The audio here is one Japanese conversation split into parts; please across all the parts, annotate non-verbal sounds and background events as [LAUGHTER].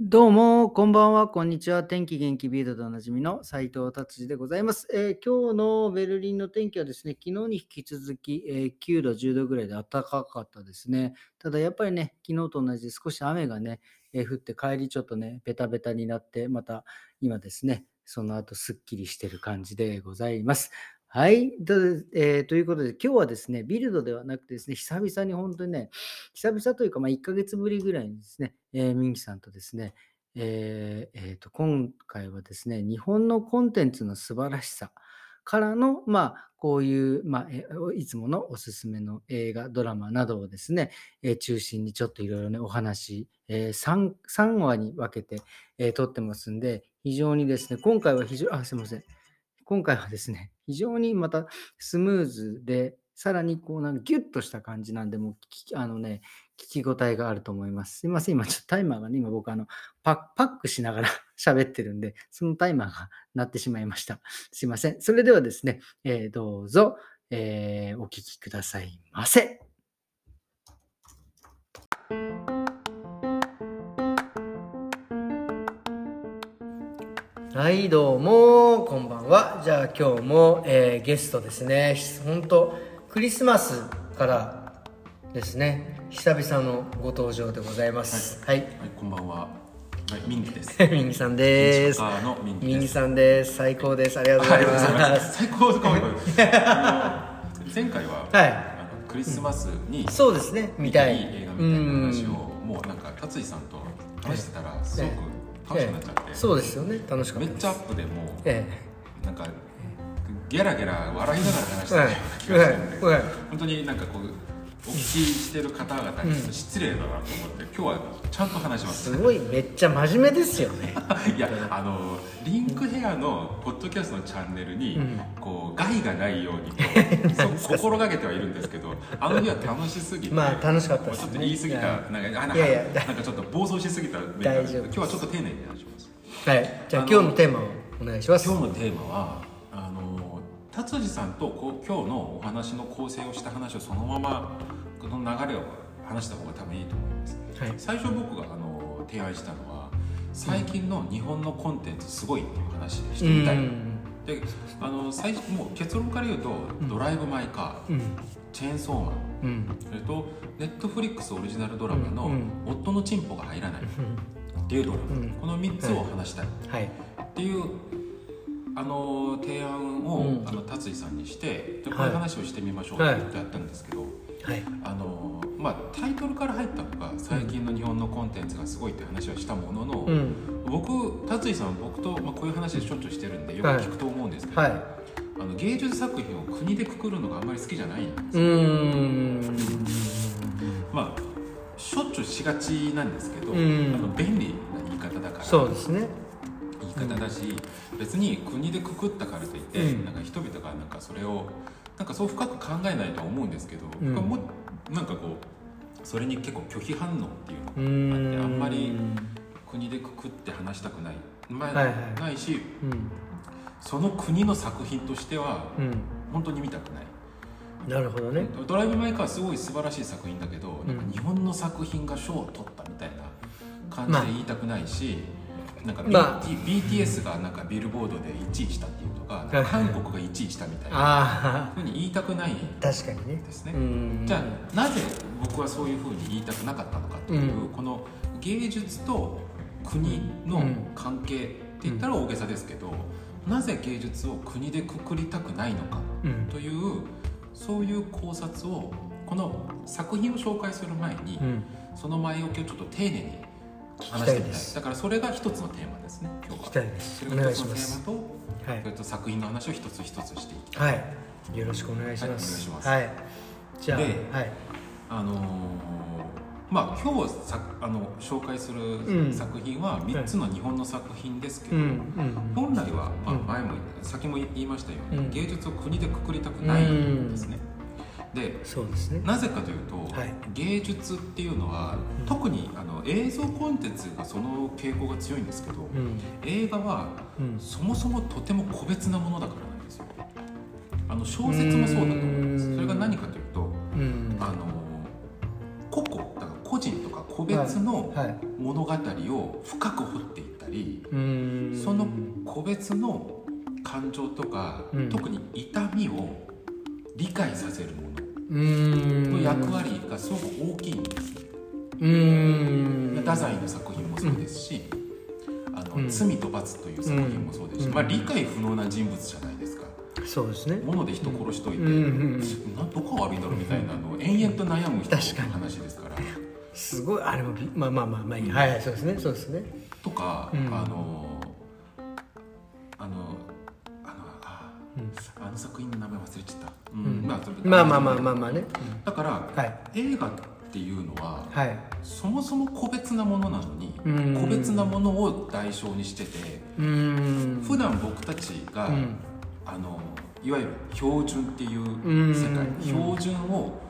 どうも、こんばんは、こんにちは。天気元気ビードでおなじみの斉藤達治でございます、えー今日のベルリンの天気はですね、昨日に引き続き、えー9度、10度ぐらいで暖かかったですね。ただやっぱりね、昨日と同じで少し雨がね、えー降って帰りちょっとね、ベタベタになって、また今ですね、その後すっきりしてる感じでございます。はい、と,、えーということで、今日はですね、ビルドではなくてですね、久々に本当にね、久々というか、まあ、1ヶ月ぶりぐらいにですね、えーミンキさんとですね、えーえーと今回はですね、日本のコンテンツの素晴らしさからの、まあ、こういう、まあ、いつものおすすめの映画、ドラマなどをですね、え中心にちょっといろいろね、お話、え 3, 3話に分けて、えー撮ってますんで、非常にですね、今回は非常、あ、すいません。今回はですね、[LAUGHS] 非常にまたスムーズで、さらにこうなんかギュッとした感じなんで、もうあのね、聞き応えがあると思います。すいません、今ちょっとタイマーがね、今僕あのパッパックしながら [LAUGHS] 喋ってるんで、そのタイマーが鳴ってしまいました。すいません。それではですね、えーどうぞ、えーお聞きくださいませ。はい、どうも、こんばんは。じゃあ今日も、えーゲストですね。本当クリスマスからですね、久々のご登場でございます。はい。はい、こんばんは。はい、ミンギです。[LAUGHS] ミンギさんです。ミンギ。さんです。最高です。ありがとうございま。ますす。最高かも。あ [LAUGHS] の前回は、はいあのクリスマスにそうですね、見たい。いい映画みたいな話を、もうなんか達井さんと話してたらすごく楽しくなっちゃって、ええそうですよね、楽しかっためっ。ちゃアップでもえなんかゲラゲラ笑いながら話してはいたような気がするんで、はい。はい。本当になんかこうお聞きしてる方々に失礼だなと思って、今日はちゃんと話しまえす。すごい、めっちゃ真面目ですよね。[LAUGHS] いやあのリンクヘアのポッドキャストのチャンネルに、こう害がないように [LAUGHS] 心がけてはいるんですけどあの日は楽しすぎてまあ楽しかったですねちょっと言い過ぎたなんかあなんかいやいやなんかちょっと暴走しすぎた面が大丈夫今日はちょっと丁寧に話しますはい。じゃあ今日のテーマをお願いします。今日のテーマは達治さんとこう今日のお話の構成をした話をそのままこの流れを話した方が多分いいと思います。はい。最初僕があの提案したのは最近の日本のコンテンツすごいっていう話でしてみたい、であの最初もう結論から言うと「ドライブ・マイ・カー」うん。チェーンソーマン」うん。それとネットフリックスオリジナルドラマのうん「夫のチンポが入らない」っていうドラマ、うん。この3つを話したい。はい。っていうあの提案を、うんあの達井さんにしてでこはいういう話をしてみましょうってやったんですけど、はい。あのまあ、タイトルから入ったのが最近の日本のコンテンツがすごいって話はしたものの、うん。僕達井さんは僕と、まあ、こういう話しょっちゅうしてるんでよく聞くと思うんですけど、はい。あの芸術作品を国でくくるのがあんまり好きじゃないんですうよ。まあしょっちゅうしがちなんですけど、うんあの便利な言い方だからそうですね。言い方だし、別に国でくくったからといって、うんなんか人々がなんかそれをなんかそう深く考えないとは思うんですけど、うんもうなんかこうそれに結構拒否反応っていううのがあって。あんまり国でくくって話したくない、まあはいはいないしうん。その国の作品としてはうん。本当に見たくない。なるほどね。ドライブ・マイ・カーはすごい素晴らしい作品だけど、うんなんか日本の作品が賞を取ったみたいな感じで言いたくないし、なんか BT、まあ BTS がなんかビルボードで1位したっていうとか、韓国が1位したみたいなあふうに言いたくないあ、確かにね。ですね。うん。じゃあなぜ僕はそういうふうに言いたくなかったのかという、うんこの芸術と国の関係って言ったら大げさですけど、なぜ芸術を国でくくりたくないのかうん。というそういう考察をこの作品を紹介する前に、うん。その前置きをちょっと丁寧に話したてみたい。だからそれが一つのテーマですね今日はそれが一つのテお願いしますーマと,、はいそれと作品の話を一つ一つしていきはい。よろしくお願いします。はい。じゃあ、ではい。あのーまあ今日さあの紹介すうるん作品は3つの日本の作品ですけど、うん。うん。本来は、まあ、うん前も先も言いましたように、うん芸術を国でくくりたくないんですね、でそうですね。なぜかというと、はい。芸術っていうのは、うん。特にあの映像コンテンツがその傾向が強いんですけど、うん。映画はうん。そもそもとても個別なものだからなんですよ。あの小説もそうだと思うんです。うん。それが何かというとうん。あの個々だから個人とか個別のはい。物語を深く掘っていったり、うーん。その個別の感情とか、うん。特に痛みを理解させるものの役割がすごく大きいんですね、うーん。太宰の作品もそうですし「あのうん。罪と罰」という作品もそうですし、うん。まあ、理解不能な人物じゃないですか。そうですね。物で人殺しといて、うん。うん。などこが悪いんだろうみたいなのを延々と悩む人の話ですから。すごい。あれもびまあまあまあまあいい。はいはいそうですね。そうですね。とか、うん。あのあのあの作品の名前忘れちゃった、ううん。まあそれまあまあまあまあまあね。だから、はい。映画っていうのは、はい。そもそも個別なものなのに、うん。個別なものを代償にしてて普段僕たちが、うん。あのいわゆる標準っていううん。世界、うん。標準を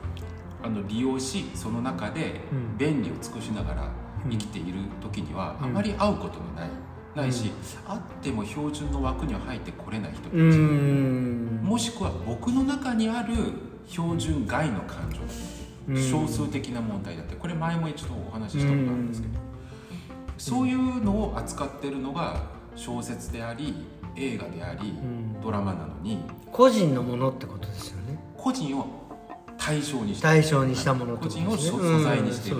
あの利用しその中でうん。便利を尽くしながら生きている時には、うん。あまり会うことのないないし、会っても標準の枠には入ってこれない人たち、もしくは僕の中にある標準外の感情少数的な問題だってこれ前も一度お話ししたことあるんですけど、そういうのを扱ってるのが小説であり映画であり、うん。ドラマなのに個人のものってことですよね。個人を対象にして対象にしたものってことですね。個人を素材にしてる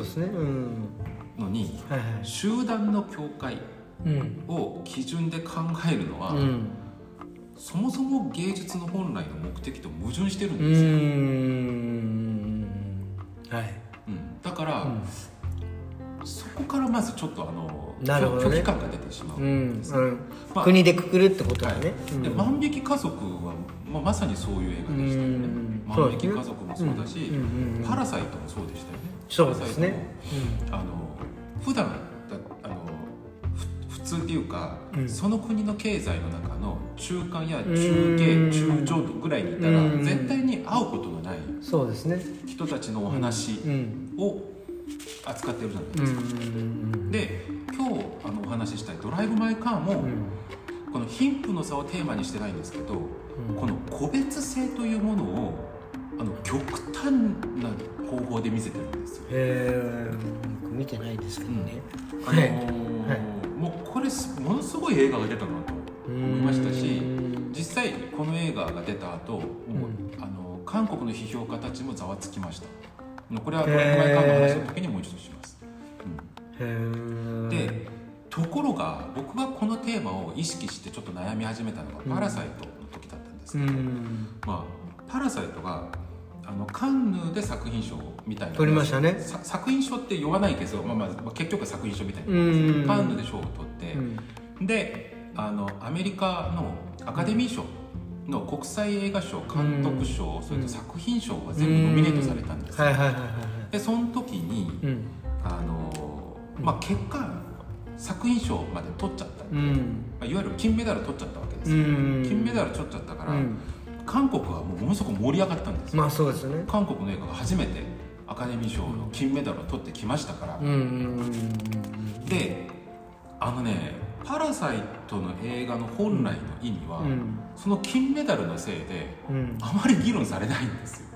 のに集団の境界うんを基準で考えるのは、うん。そもそも芸術の本来の目的と矛盾してるんうですよ、はい。うん。だから、うん。そこからまずちょっとあのね。拒否感が出てしまう、うん。うん。まあ国でくくるってことだはい。ねうん。で万引き家族は、まあ、まさにそういう映画でしたよね。うん。万引き家族もそうだし、うん。パラサイトもそうでしたよね。そうですね。パラサイトもあの普段通っていうか、うん。その国の経済の中の中間やうん。中継中上部ぐらいにいたらうん。絶対に会うことのない。人たちのお話うん。を扱ってるじゃないうん。ですか、で今日あのお話ししたい「ドライブ・マイ・カー」も、うん。この貧富の差をテーマにしてないんですけど、うん。この個別性というものをあの極端な方法で見せてるんですよ。へ見てないですけどね。あのはい。ーもうこれすものすごい映画が出たなと思いましたしうん。実際この映画が出た後もう、うあの韓国の批評家たちもざわつきました。これは「ドライブ・マイ・カー」の話の時にもう一度します、へうん。えでところが僕がこのテーマを意識してちょっと悩み始めたのが「パラサイト」の時だったんですうけど、ん。まあ、パラサイトがあのカンヌで作品賞みたいな。取りましたね。さ作品賞って言わないけど、まあまあ、まあ結局は作品賞みたいな、うん。カンヌで賞を取って、であのアメリカのアカデミー賞の国際映画賞監督賞、それと作品賞が全部ノミネートされたんですでその時にうん。あの、まあ、結果作品賞まで取っちゃった、まうん。あ、いわゆる金メダル取っちゃったわけです金メダル取っちゃったから、うん。韓国はもうものすごく盛り上がったんですよ。まあそうですよね。韓国の映画が初めてアカデミー賞の金メダルを取ってきましたから、であのね「パラサイト」の映画の本来の意味は、うん。その金メダルのせいでうん。あまり議論されないんですよ。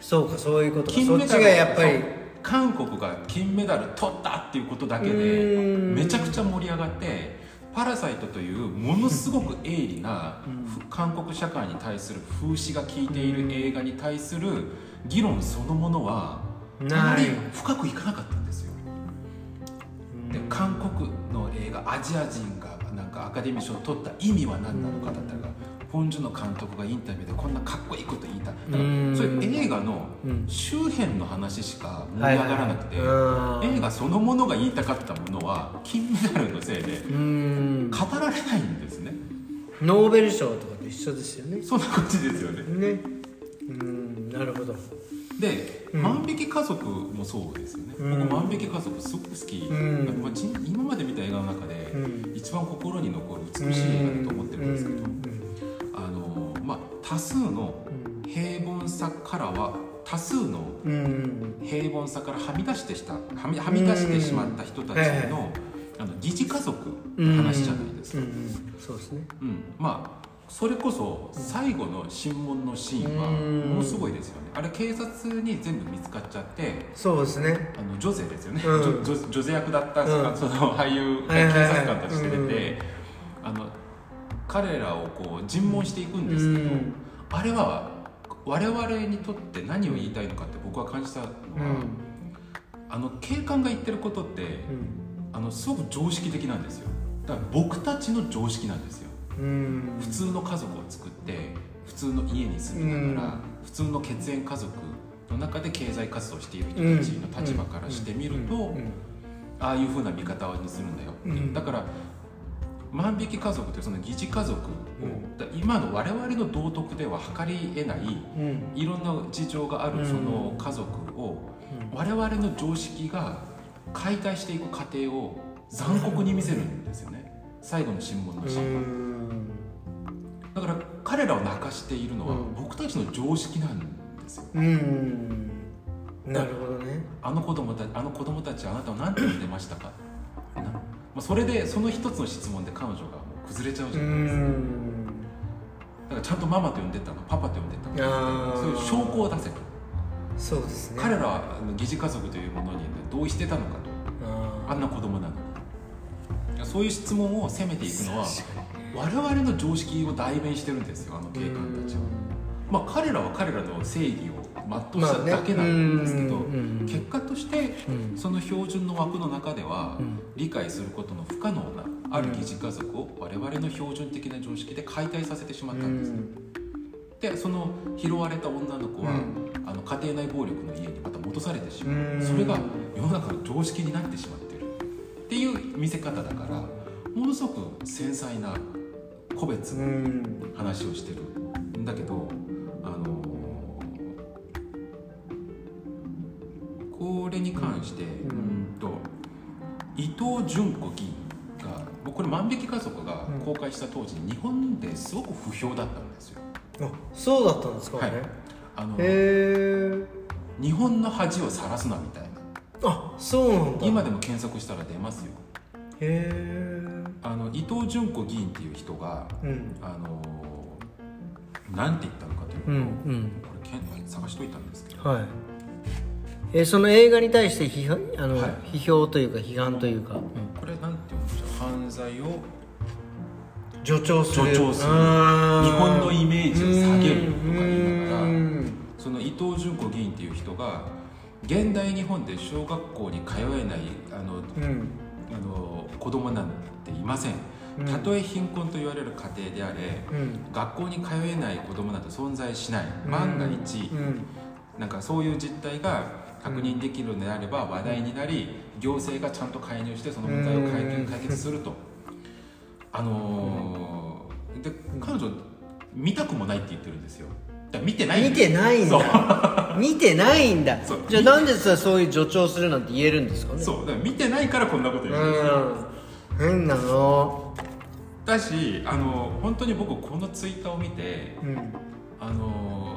そうかそういうことか。金メダルがやっぱり。韓国が金メダル取ったっていうことだけうでん。めちゃくちゃ盛り上がって「パラサイト」というものすごく鋭利な韓国社会に対する風刺が効いている映画に対する議論そのものはあまり深くいかなかったんですよ。で韓国の映画アジア人がなんかアカデミー賞を取った意味は何なのかだったりがポン・ジュの監督がインタビューでこんなかっこいいこと言いただからうん。そういう映画のうん周辺の話しか盛り上がらなくて、映画そのものが言いたかったものは金メダルのせいでうん。語られないんですね。ノーベル賞とかと一緒ですよね。そんな感じですよね。ね。うんなるほど。で、うん。万引き家族もそうですよね、うん。僕万引き家族すごく好き、うん。まあじ今まで見た映画の中で、うん。一番心に残る美しい映画だと思ってるんですけど、多数の平凡さからは多数のうん。うん平凡さからはみ出してしたはみはみ出してしまった人たちの,、うん。あの疑似家族の話じゃないですか、うん。うん。そうですね。うん。まあそれこそ最後の審問のシーンはうん。ものすごいですよね。あれ警察に全部見つかっちゃってそうですね。あのジョゼですよね、うん。ジョジョジョゼ役だった、うん。その俳優が警察官として出て、あの彼らをこう尋問していくんですけど、うん。あれは我々にとって何を言いたいのかって僕は感じたのは、うん。あの警官が言ってることってうん。あのすごく常識的なんですよ。だから僕たちの常識なんですよ。うん。普通の家族を作って普通の家に住みながら、うん。普通の血縁家族の中で経済活動している人たちの立場からしてみると、うん。ああいうふうな見方にするんだよ、うん。だから万引き家族というその疑似家族を、うん。だ今の我々の道徳では測り得ないうん。いろんな事情があるその家族を、我々の常識が解体していく過程を残酷に見せるんですよね。最後の審問のシーンは。うん。だから彼らを泣かしているのはうん。僕たちの常識なんですよ。うん。なるほどね。あの子供たあの子供たちはあなたを何て呼んでましたか？な、まあ、それでその一つの質問で彼女がもう崩れちゃううじゃないですか。ん。だからちゃんとママと呼んでたのパパと呼んでたのそういう証拠を出せと。そうですね。彼らは疑似家族というものに、ね、同意してたのかと。ああんな子供なのに。そういう質問を責めていくのは我々の常識を代弁してるんですよあの警官たちは。まあ、彼らは彼らの正義を全うしただけなんですけど、まあね。うん結果としてうん。その標準の枠の中ではうん。理解することの不可能なある疑似家族を我々の標準的な常識で解体させてしまったんです、でその拾われた女の子は、あの家庭内暴力の家にまた戻されてしまう、うん。それが世の中の常識になってしまってる。っていう見せ方だからものすごく繊細な個別のうん。話をしてるんだけどに関して、うん。と伊藤純子議員が僕これ「万引き家族」が公開した当時に日本ですごく不評だったんですよ。あそうだったんですかはい。ねあの日本の恥を晒すなみたいな。あそうなんだ。今でも検索したら出ますよ。へえあの伊藤純子議員っていう人がうん。あのなんて言ったのかというと、うんうん。これ探しといたんですけどはいえその映画に対して批判あの、はい。批評というか批判というか、これなんて言うんでしょう犯罪を助長する。日本のイメージを下げるとか言いながらうん。その伊藤純子議員っていう人が現代日本で小学校に通えないあのうん。あの子供なんていません。うん。たとえ貧困と言われる家庭であれうん。学校に通えない子供なんて存在しない。万が一うん。なんかそういう実態が確認できるのであれば話題になり行政がちゃんと介入してその問題を解決うん。解決すると。あのーで彼女見たくもないって言ってるんですよ。見てない見てないんだ。[LAUGHS] 見てないんだ。そう。じゃあなんでさそういう助長するなんて言えるんですかね？そう。だから見てないからこんなこと言う。んですようん。変なの。だしあの本当に僕このツイッターを見てうん。あの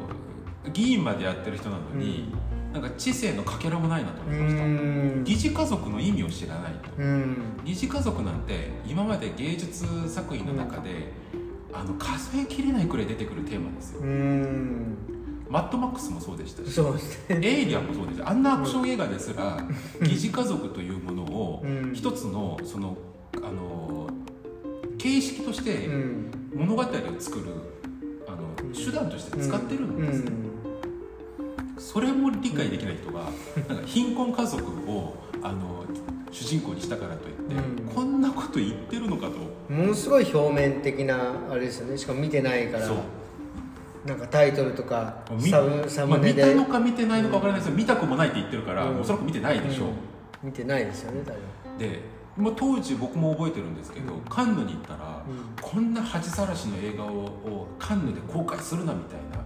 議員までやってる人なのに、なんか知性のかけらもないなとう思いました、ん。疑似家族の意味を知らないと。うん。疑似家族なんて今まで芸術作品の中で、あの数えきれないくらい出てくるテーマですよ。うん。マッドマックスもそうでしたしね。エイリアンもそうですあんなアクション映画ですら疑似家族というものをうん。一つのそのあの形式としてうん。物語を作るあの手段として使ってるんです、それも理解できない人がなんか貧困家族をあの主人公にしたからといって、うん。こんなこと言ってるのかと。うんものすごい表面的なあれですよね。しかも見てないから。そう。なんかタイトルとかみサムサまあ、ムネで、見たのか見てないのか分からないですけど見たくもないって言ってるから、うん。おそらく見てないでしょ。う、見てないですよね多分。でもう当時僕も覚えてるんですけど、うん。カンヌに行ったら、うん。こんな恥さらしの映画ををカンヌで公開するなみたいな、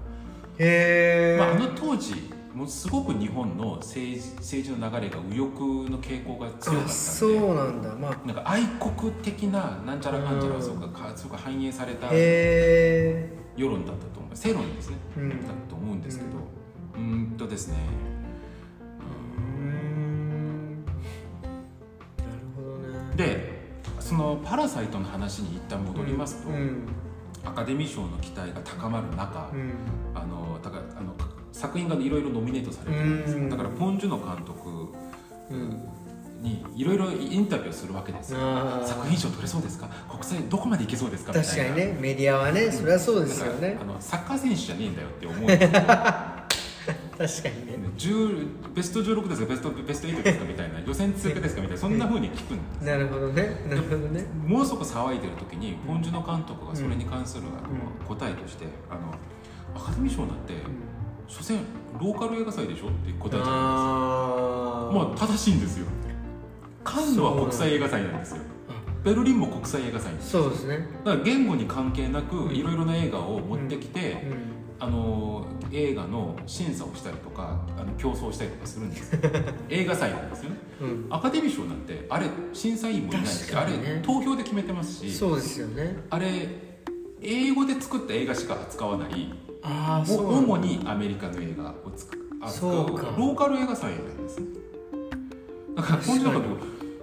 へえ、まあ、あの当時もうすごく日本の政治政治の流れが右翼の傾向が強かったんで。そうなんだ。まあ。なんか愛国的ななんちゃらかんちゃらがすごくかすごく反映された世論だったと思う。世論ですね、うん。だと思うんですけど。うーんとですね。うん。なるほどね。でその「パラサイト」の話に一旦戻りますと、うんアカデミー賞の期待が高まる中、うん。あのだからあの作品がいろいろノミネートされてるんですよ。うん。だからポン・ジュノ監督うん。にいろいろインタビューをするわけですよ。作品賞取れそうですか？国際どこまでいけそうですか？みたいな。確かにね。メディアはねそれはそうですよね。あのサッカー選手じゃねえんだよって思う。んですよ確かにね。10ベスト16ですかベストベスト8ですかみたいな [LAUGHS] 予選通過ですかみたいなそんなふうに聞くんですなるほどね。なるほどね。もうそこ騒いでる時にポン・ジュノ監督がそれに関するあのう答えとしてあのアカデミー賞なんて所詮ローカル映画祭でしょって答えちゃあうんですまあ正しいんですよ。カンヌは国際映画祭なんですよ。ベルリンも国際映画祭ですそうですね。だから言語に関係なくいろいろな映画を持ってきて、うんあの映画の審査をしたりとかあの競争したりとかするんですよ。[LAUGHS] 映画祭なんですよね。うん。アカデミー賞なんてあれ審査員もいないし、ね。れ投票で決めてますしそうですよね。あれ英語で作った映画しか扱わないあそう主にアメリカの映画を扱そうか。ローカル映画祭なんですね。だから本当だとい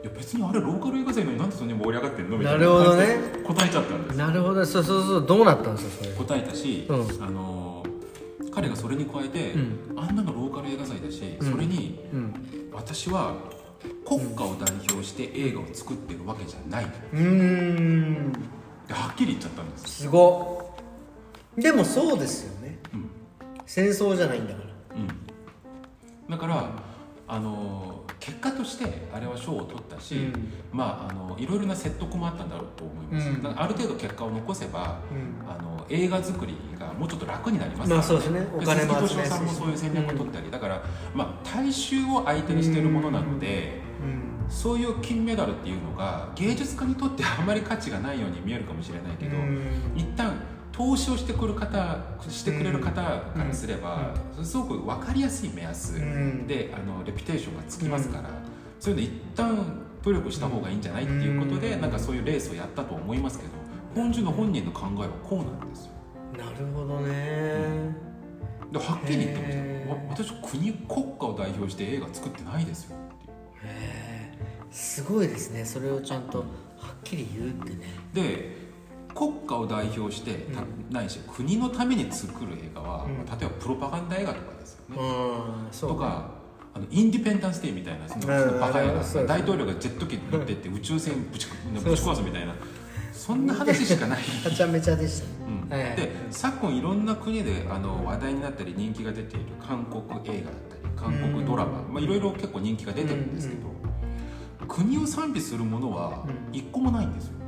や別にあれローカル映画祭なのになんでそんなに盛り上がってんの？みたいな。なるほどね。答えちゃったんですなるほど。そうそうそう。どうなったんですか？それ。答えたし、うん。あの彼がそれに加えて、うん。あんなのローカル映画祭だし、うん。それにうん。私は国家を代表して映画を作ってるわけじゃない。うーん。ではっきり言っちゃったんです。すごっ。でもそうですよね。うん。戦争じゃないんだから。うん。だからあの結果としてあれは賞を取ったし、うん。まああのいろいろな説得もあったんだろうと思います、うん。ある程度結果を残せばうん。あの映画作りがもうちょっと楽になりますまあそうですね。お金も鈴木敏夫さんもそういう戦略を取ったり、だから、まあ、大衆を相手にしているものなので、うん。そういう金メダルっていうのが芸術家にとってあまり価値がないように見えるかもしれないけど、うん。一旦投資をしてくる方してくれる方からすれば、すごく分かりやすい目安うん。であのレピュテーションがつきますから、そういうの一旦努力した方がいいんじゃないっていうことで、うん。なんかそういうレースをやったと思いますけど本樹の本人の考えはこうなんですよ。なるほどね。ではっきり言ってました。私国国家を代表して映画作ってないですよ。っていうへえすごいですね。それをちゃんとはっきり言うってね。で国家を代表して、たないし国のために作る映画は、うん。まあ例えばプロパガンダ映画とかですよね、とかあのインディペンダンス・デーみたいなそのバカ映画大統領がジェット機に乗ってって宇宙船ぶちぶち壊すみたいな。そんな話しかない、[LAUGHS] はちゃめちゃでした。で昨今いろんな国であの話題になったり人気が出ている韓国映画だったり韓国ドラマ、まあ、いろいろ結構人気が出てるんですけど、国を賛美するものはうん。一個もないんですよ。あ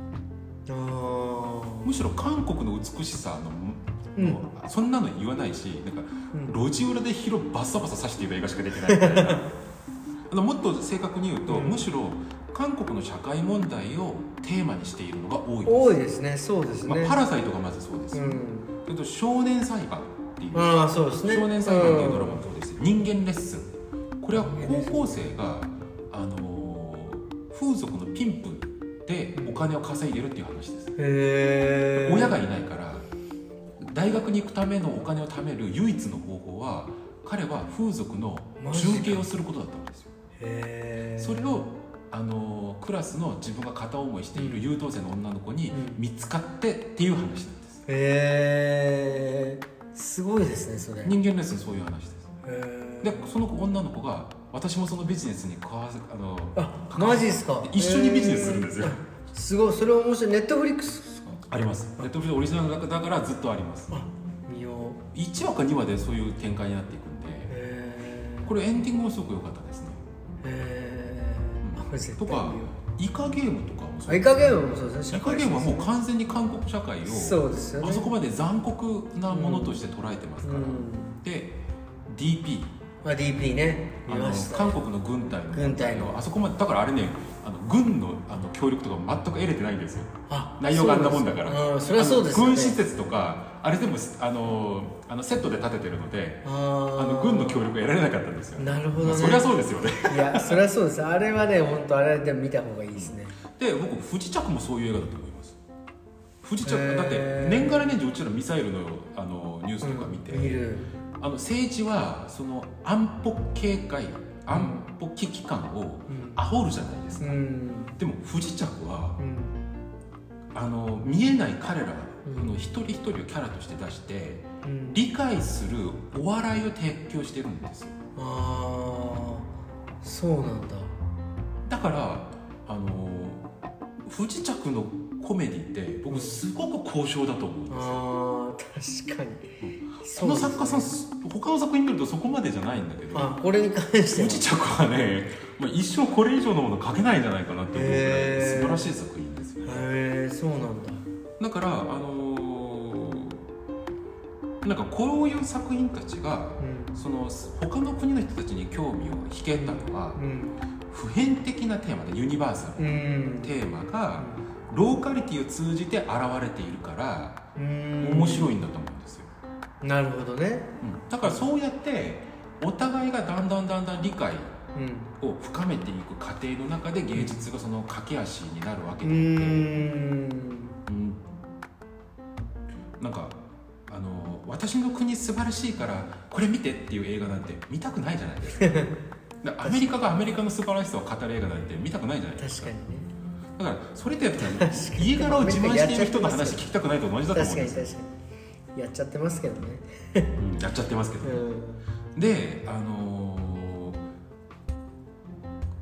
むしろ韓国の美しさの、うん。そんなの言わないしなんかうん。路地裏で広バッサバサ刺している映画しか出てないみたいなもっと正確に言うと、うん。むしろ韓国の社会問題をテーマにしているのが多いです。多いですね。そうですまあ、ねパラサイトがまずそうです、うん。それと少年裁判っていう、ああそうですね。少年裁判っていうドラマもそうです。人間レッスン。これは高校生が、あのー風俗のピンプでお金を稼いでるっていう話です。親がいないから大学に行くためのお金を貯める唯一の方法は彼は風俗の中継をすることだったんですよ。それをあのクラスの自分が片思いしている優等生の女の子にうん。見つかってっていう話なんです。へえすごいですねそれ。人間レッスンそういう話です。へでその子女の子が私もそのビジネスに関わせあのあマジですか？一緒にビジネスするんですよ。へーすごい。それ面白い。ネットフリックスですか？あります。ネットフリオリジナルだだからずっとあります。あ見よう。1話か2話でそういう展開になっていくんでへえこれエンディングもすごく良かったですね。へえあこれ絶とかイカゲームとかもうそうあイカゲームもそうですね。イカゲームはもう完全に韓国社会をそうですよね。あそこまで残酷なものとして捉えてますから、うん。で DP あ DP ねあの韓国の軍隊の軍隊の。あそこまでだからあれねあの軍のあの協力とか全く得れてないんですよ。あ内容があんなもんだから。それはそうですよね。軍施設とかあれ全部あのあのセットで建ててるのであの軍の協力が得られなかったんですよ。なるほどね。まあそりゃそうですよね。いやそれはそうです。あれはね本当あれでも見た方がいいですね。で僕不時着もそういう映画だと思います。不時着だって年がら年中うちらミサイルのあのニュースとか見て、うん見るあの政治はその安保警戒安保危機感をうん。煽るじゃないですか、うん。でも不時着はうん。あの見えない彼らの一人一人をキャラとして出してうん。理解するお笑いを提供してるんですよ。ああそうなんだ。だからあの不時着のコメディって僕すごく高尚だと思うんですよ。あー確かにその作家さん他の作品見るとそこまでじゃないんだけどあこれに関しては。不時着はね、まあ、一生これ以上のもの書けないんじゃないかなって思うぐらい素晴らしい作品ですよ。へえそうなんだ。だからあのーなんかこういう作品たちがうん。その他の国の人たちに興味を引けたのはうん。普遍的なテーマでユニバーサルうん。テーマがローカリティを通じて現れているからうん。面白いんだと思う。んですよ、なるほどね。うん。だからそうやってお互いがだんだんだんだん理解うん。を深めていく過程の中で芸術がその駆け足になるわけうでうん。なんかあの私の国素晴らしいからこれ見てっていう映画なんて見たくないじゃないですか。[LAUGHS] アメリカがアメリカの素晴らしさを語る映画なんて見たくないじゃないですか。確かにね。だからそれってやっぱ家柄を自慢している人の話聞きたくないと同じだと思確うんですよ。かに確かにやっちゃってますけどね。うんやっちゃってますけど、うん。であのー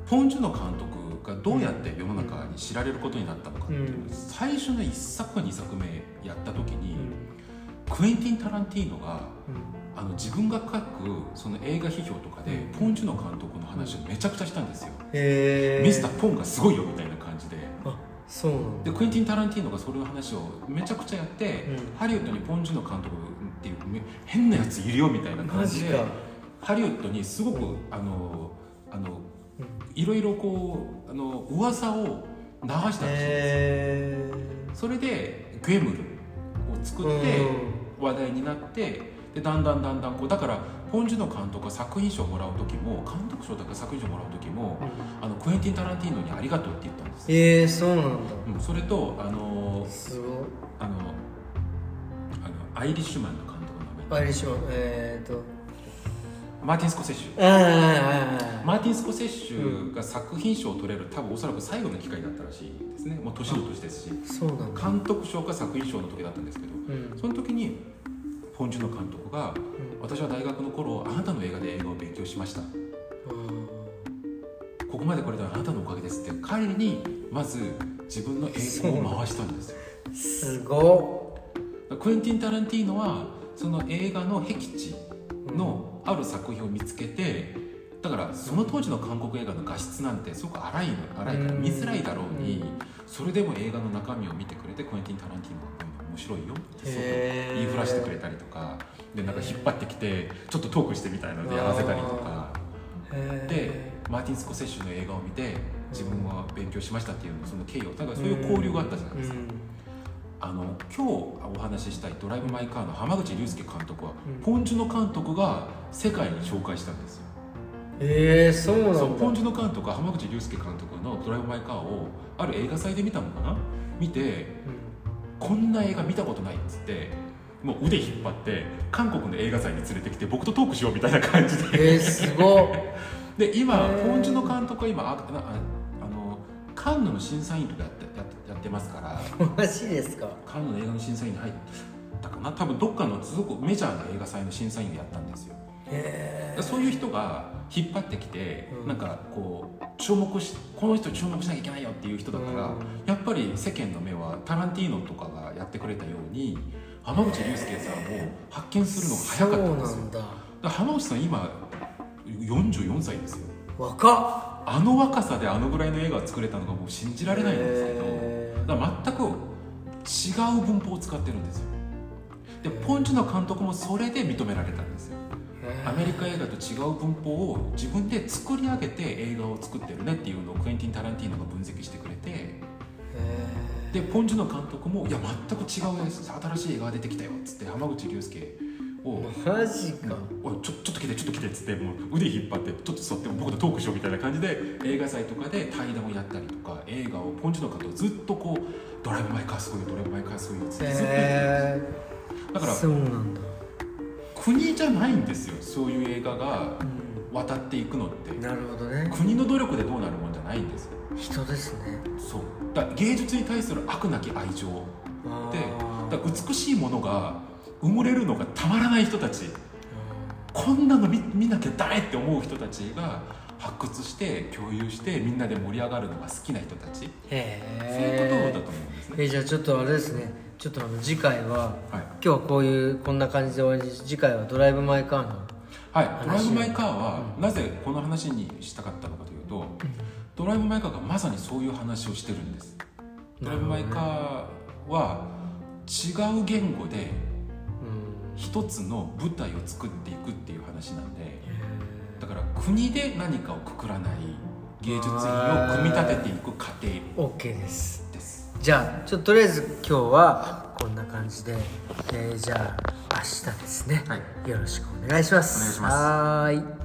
ポン・ジュノ監督がどうやって世の中に知られることになったのかっていううん。最初の1作か2作目やった時に、うん。クエンティン・タランティーノがうん。あの自分が書くその映画批評とかで、うん。ポン・ジュノ監督の話をめちゃくちゃしたんですよ、ミスター・ポンがすごいよみたいな感じで。あそうでクエンティン・タランティーノがそれの話をめちゃくちゃやって、うん。ハリウッドにポン・ジュノ監督っていうめ変なやついるよみたいな感じでハリウッドにすごくあのあのうん。いろいろこうあの噂を流したらしいんですよ、へそれでグエムルを作って話題になってでだんだんだんだんこうだからポン・ジュノ監督が作品賞をもらう時も監督賞とか作品賞をもらう時もあのクエンティン・タランティーノにありがとうって言ったんです。よ、えー、そうなんだ。うん、それとあのすごい。あのあのアイリッシュマンの監督の名前。アイリッシュマンえーと。マーティン・スコセッシュ。マーティン・スコセッシュが作品賞を取れる多分おそらく最後の機会だったらしいですね。もう年の年ですし。監督賞か作品賞の時だったんですけど。うん。その時にポン・ジュノ監督が「私は大学の頃あなたの映画で映画を勉強しました。ここまでこれではあなたのおかげです」って彼にまず自分の映像を回したんですよ。うんすごクエンティン・タランティーノはその映画の僻地のある作品を見つけてだからその当時の韓国映画の画質なんてすごく荒いの荒いから見づらいだろうにそれでも映画の中身を見てくれてクエンティン・タランティーノが面白いよ。って言いふらしてくれたりとか。でなんか引っ張ってきてちょっとトークしてみたいのでやらせたりとか。へでマーティン・スコセッシュの映画を見て自分は勉強しましたっていうその経緯を。だからそういう交流があったじゃないですか。あの今日お話ししたい「ドライブ・マイ・カー」の浜口竜介監督は、うん。ポン・ジュノ監督が世界に紹介したんですよ。えー、そうなんだ。そうポン・ジュノ監督は浜口竜介監督の「ドライブ・マイ・カー」をある映画祭で見たのかな？見てこんな映画見たことないっつってもう腕引っ張って韓国の映画祭に連れてきて僕とトークしようみたいな感じうん、で。えー、すごで今ポン・ジュノ監督は今あああのカンヌの審査員とかやってやってやってますから。マジですか。カンヌの映画の審査員に入ったかな？多分どっかのすごくメジャーな映画祭の審査員でやったんですよ。へえそういう人が引っ張ってきて、うん。なんかこう注目しこの人注目しなきゃいけないよっていう人だから、うん。やっぱり世間の目はタランティーノとかがやってくれたように浜口竜介さんを発見するのが早かったんですよ。だ。浜口さん今44歳ですよ。若っ。あの若さであのぐらいの映画を作れたのがもう信じられないんですけど、だから全く違う文法を使ってるんですよ。でポン・ジュノ監督もそれで認められたんですよアメリカ映画と違う文法を自分で作り上げて映画を作ってるねっていうのをクエンティン・タランティーノが分析してくれてへでポン・ジュノ監督も「いや全く違う新しい映画が出てきたよ」っつって浜口竜介をーマジか「おいちょちょっと来てちょっと来て」っつってもう腕引っ張ってちょっと座って僕とトークしようみたいな感じで映画祭とかで対談をやったりとか映画をポン・ジュノ監督ずっとこう「ドライブ・マイ・カーすごいよドライブ・マイ・カーすごいよ」っつってずっと言ってるんですだからえそうなんだ、国じゃないんですよそういう映画がう渡っていくのって。ん、なるほどね。国の努力でどうなるもんじゃないんですよ。人ですね。そう。だ芸術に対する悪なき愛情あでー。だ美しいものが埋もれるのがたまらない人たち。こんなの見見なきゃダメって思う人たちが発掘して共有してみんなで盛り上がるのが好きな人たち。そうへいうことだとえ思うんですね。えじゃあちょっとあれですねちょっとあの次回ははい。今日はこういうこんな感じで終わりに次回はドライブ・マイ・カーのはい、ドライ話ブ・マイ・カーはなぜこの話にしたかったのかというと、ドライブ・マイ・カーがまさにそういう話をしてるんです。ドライブ・マイ・カーは違う言語でうん。一つの舞台を作っていくっていう話なんでだから国で何かをくくらない芸術品を組み立てていく過程。OK ですじゃあちょっととりあえず今日はこんな感じで、えーじゃあ明日ですね、はい。よろしくお願いします。お願いします。はーい